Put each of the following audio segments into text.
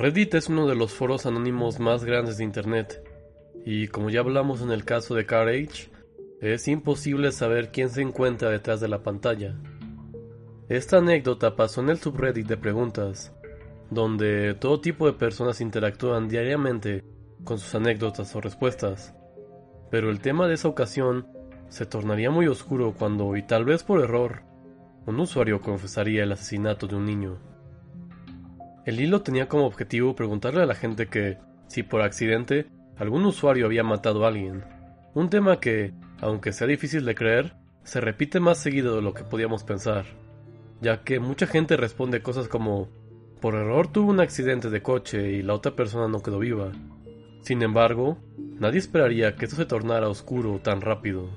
Reddit es uno de los foros anónimos más grandes de Internet, y como ya hablamos en el caso de CarAge, es imposible saber quién se encuentra detrás de la pantalla. Esta anécdota pasó en el subreddit de preguntas, donde todo tipo de personas interactúan diariamente con sus anécdotas o respuestas, pero el tema de esa ocasión se tornaría muy oscuro cuando, y tal vez por error, un usuario confesaría el asesinato de un niño. El hilo tenía como objetivo preguntarle a la gente que, si por accidente, algún usuario había matado a alguien. Un tema que, aunque sea difícil de creer, se repite más seguido de lo que podíamos pensar, ya que mucha gente responde cosas como, por error tuvo un accidente de coche y la otra persona no quedó viva. Sin embargo, nadie esperaría que esto se tornara oscuro tan rápido.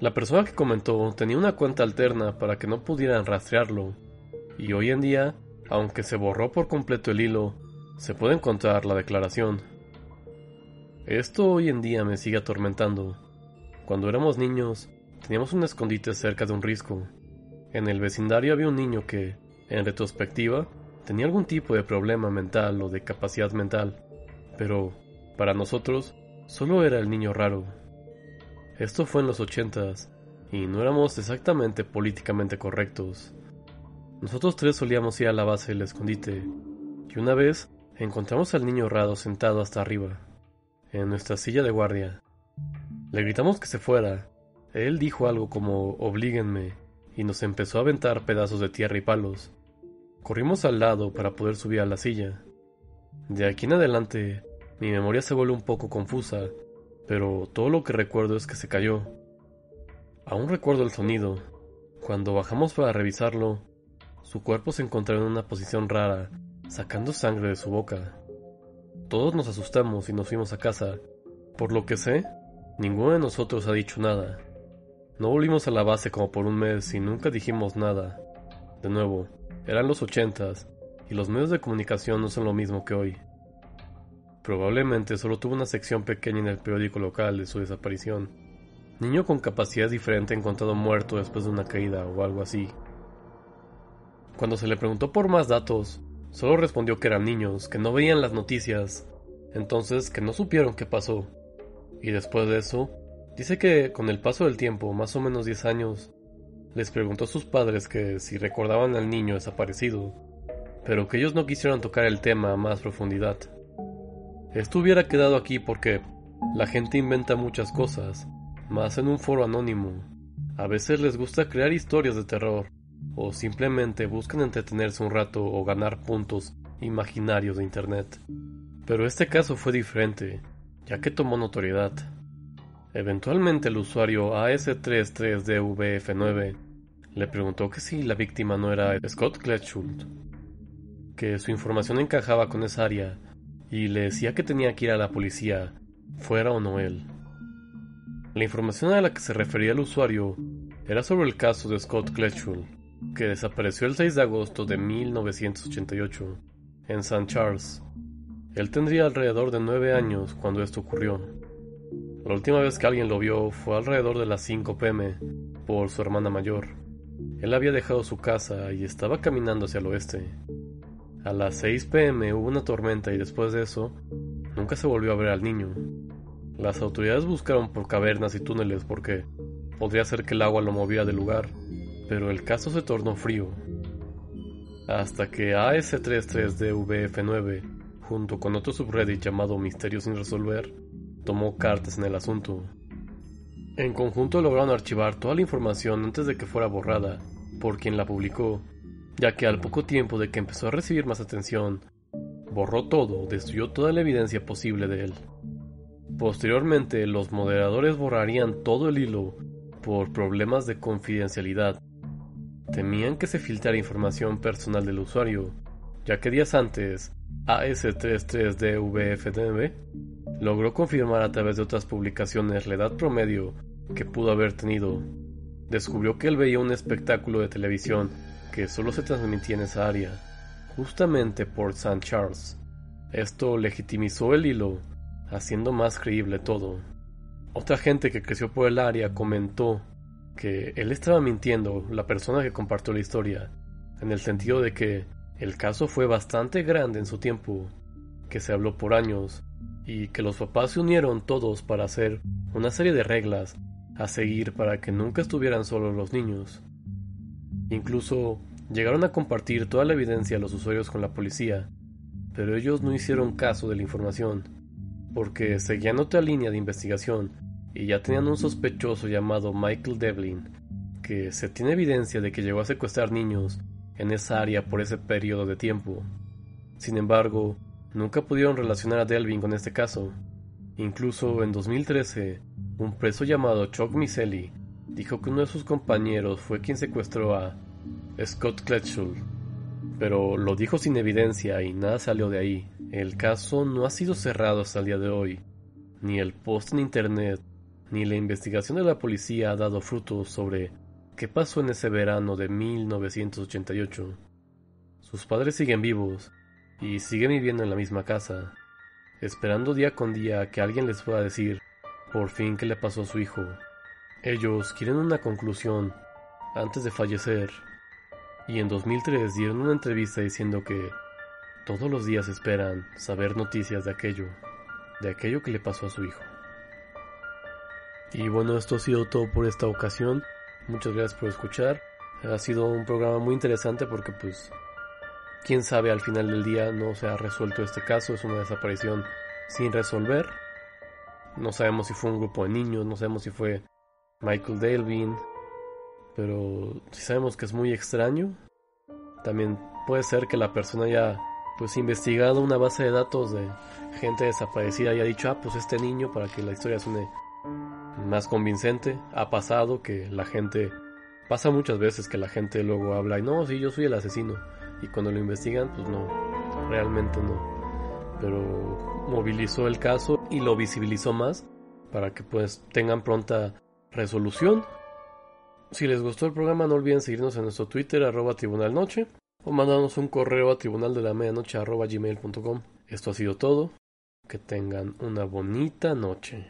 La persona que comentó tenía una cuenta alterna para que no pudieran rastrearlo, y hoy en día aunque se borró por completo el hilo, se puede encontrar la declaración. Esto hoy en día me sigue atormentando. Cuando éramos niños, teníamos un escondite cerca de un risco. En el vecindario había un niño que, en retrospectiva, tenía algún tipo de problema mental o de capacidad mental, pero, para nosotros, solo era el niño raro. Esto fue en los ochentas, y no éramos exactamente políticamente correctos. Nosotros tres solíamos ir a la base del escondite, y una vez encontramos al niño Rado sentado hasta arriba, en nuestra silla de guardia. Le gritamos que se fuera. Él dijo algo como oblíguenme, y nos empezó a aventar pedazos de tierra y palos. Corrimos al lado para poder subir a la silla. De aquí en adelante, mi memoria se vuelve un poco confusa, pero todo lo que recuerdo es que se cayó. Aún recuerdo el sonido. Cuando bajamos para revisarlo, su cuerpo se encontraba en una posición rara, sacando sangre de su boca. Todos nos asustamos y nos fuimos a casa. Por lo que sé, ninguno de nosotros ha dicho nada. No volvimos a la base como por un mes y nunca dijimos nada. De nuevo, eran los ochentas, y los medios de comunicación no son lo mismo que hoy. Probablemente solo tuvo una sección pequeña en el periódico local de su desaparición. Niño con capacidad diferente encontrado muerto después de una caída o algo así. Cuando se le preguntó por más datos, solo respondió que eran niños, que no veían las noticias, entonces que no supieron qué pasó. Y después de eso, dice que con el paso del tiempo, más o menos 10 años, les preguntó a sus padres que si recordaban al niño desaparecido, pero que ellos no quisieron tocar el tema a más profundidad. Esto hubiera quedado aquí porque la gente inventa muchas cosas, más en un foro anónimo. A veces les gusta crear historias de terror, o simplemente buscan entretenerse un rato o ganar puntos imaginarios de Internet. Pero este caso fue diferente, ya que tomó notoriedad. Eventualmente el usuario AS33DVF9 le preguntó que si la víctima no era Scott Kletschult, que su información encajaba con esa área y le decía que tenía que ir a la policía, fuera o no él. La información a la que se refería el usuario era sobre el caso de Scott Kletschult, que desapareció el 6 de agosto de 1988 en St. Charles. Él tendría alrededor de 9 años cuando esto ocurrió. La última vez que alguien lo vio fue alrededor de las 5 pm por su hermana mayor. Él había dejado su casa y estaba caminando hacia el oeste. A las 6 pm hubo una tormenta y después de eso nunca se volvió a ver al niño. Las autoridades buscaron por cavernas y túneles porque podría ser que el agua lo moviera del lugar pero el caso se tornó frío. Hasta que AS33DVF9, junto con otro subreddit llamado Misterios sin resolver, tomó cartas en el asunto. En conjunto lograron archivar toda la información antes de que fuera borrada por quien la publicó, ya que al poco tiempo de que empezó a recibir más atención, borró todo, destruyó toda la evidencia posible de él. Posteriormente, los moderadores borrarían todo el hilo por problemas de confidencialidad temían que se filtrara información personal del usuario, ya que días antes, AS33DVFDB logró confirmar a través de otras publicaciones la edad promedio que pudo haber tenido. Descubrió que él veía un espectáculo de televisión que solo se transmitía en esa área, justamente por St. Charles. Esto legitimizó el hilo, haciendo más creíble todo. Otra gente que creció por el área comentó que él estaba mintiendo, la persona que compartió la historia, en el sentido de que el caso fue bastante grande en su tiempo, que se habló por años, y que los papás se unieron todos para hacer una serie de reglas a seguir para que nunca estuvieran solos los niños. Incluso llegaron a compartir toda la evidencia a los usuarios con la policía, pero ellos no hicieron caso de la información, porque seguían otra línea de investigación y ya tenían un sospechoso llamado Michael Devlin, que se tiene evidencia de que llegó a secuestrar niños en esa área por ese periodo de tiempo. Sin embargo, Nunca pudieron relacionar a Delvin con este caso. Incluso en 2013, un preso llamado Chuck Miseli dijo que uno de sus compañeros fue quien secuestró a Scott Kletschul, pero lo dijo sin evidencia y nada salió de ahí. El caso no ha sido cerrado hasta el día de hoy. Ni el post en internet, ni la investigación de la policía ha dado frutos sobre qué pasó en ese verano de 1988. Sus padres siguen vivos y siguen viviendo en la misma casa, esperando día con día que alguien les pueda decir por fin qué le pasó a su hijo. Ellos quieren una conclusión antes de fallecer y en 2003 dieron una entrevista diciendo que todos los días esperan saber noticias de aquello, de aquello que le pasó a su hijo. Y bueno, esto ha sido todo por esta ocasión. Muchas gracias por escuchar. Ha sido un programa muy interesante porque pues Quién sabe, al final del día no se ha resuelto este caso, es una desaparición sin resolver. No sabemos si fue un grupo de niños, no sabemos si fue Michael Dalvin, pero si sabemos que es muy extraño. También puede ser que la persona haya pues investigado una base de datos de gente desaparecida y haya dicho, ah, pues este niño para que la historia suene más convincente. Ha pasado que la gente, pasa muchas veces que la gente luego habla y no, sí, yo soy el asesino y cuando lo investigan, pues no, realmente no. Pero movilizó el caso y lo visibilizó más para que pues tengan pronta resolución. Si les gustó el programa no olviden seguirnos en nuestro Twitter arroba tribunal noche o mandarnos un correo a tribunal de la medianoche arroba gmail.com. Esto ha sido todo. Que tengan una bonita noche.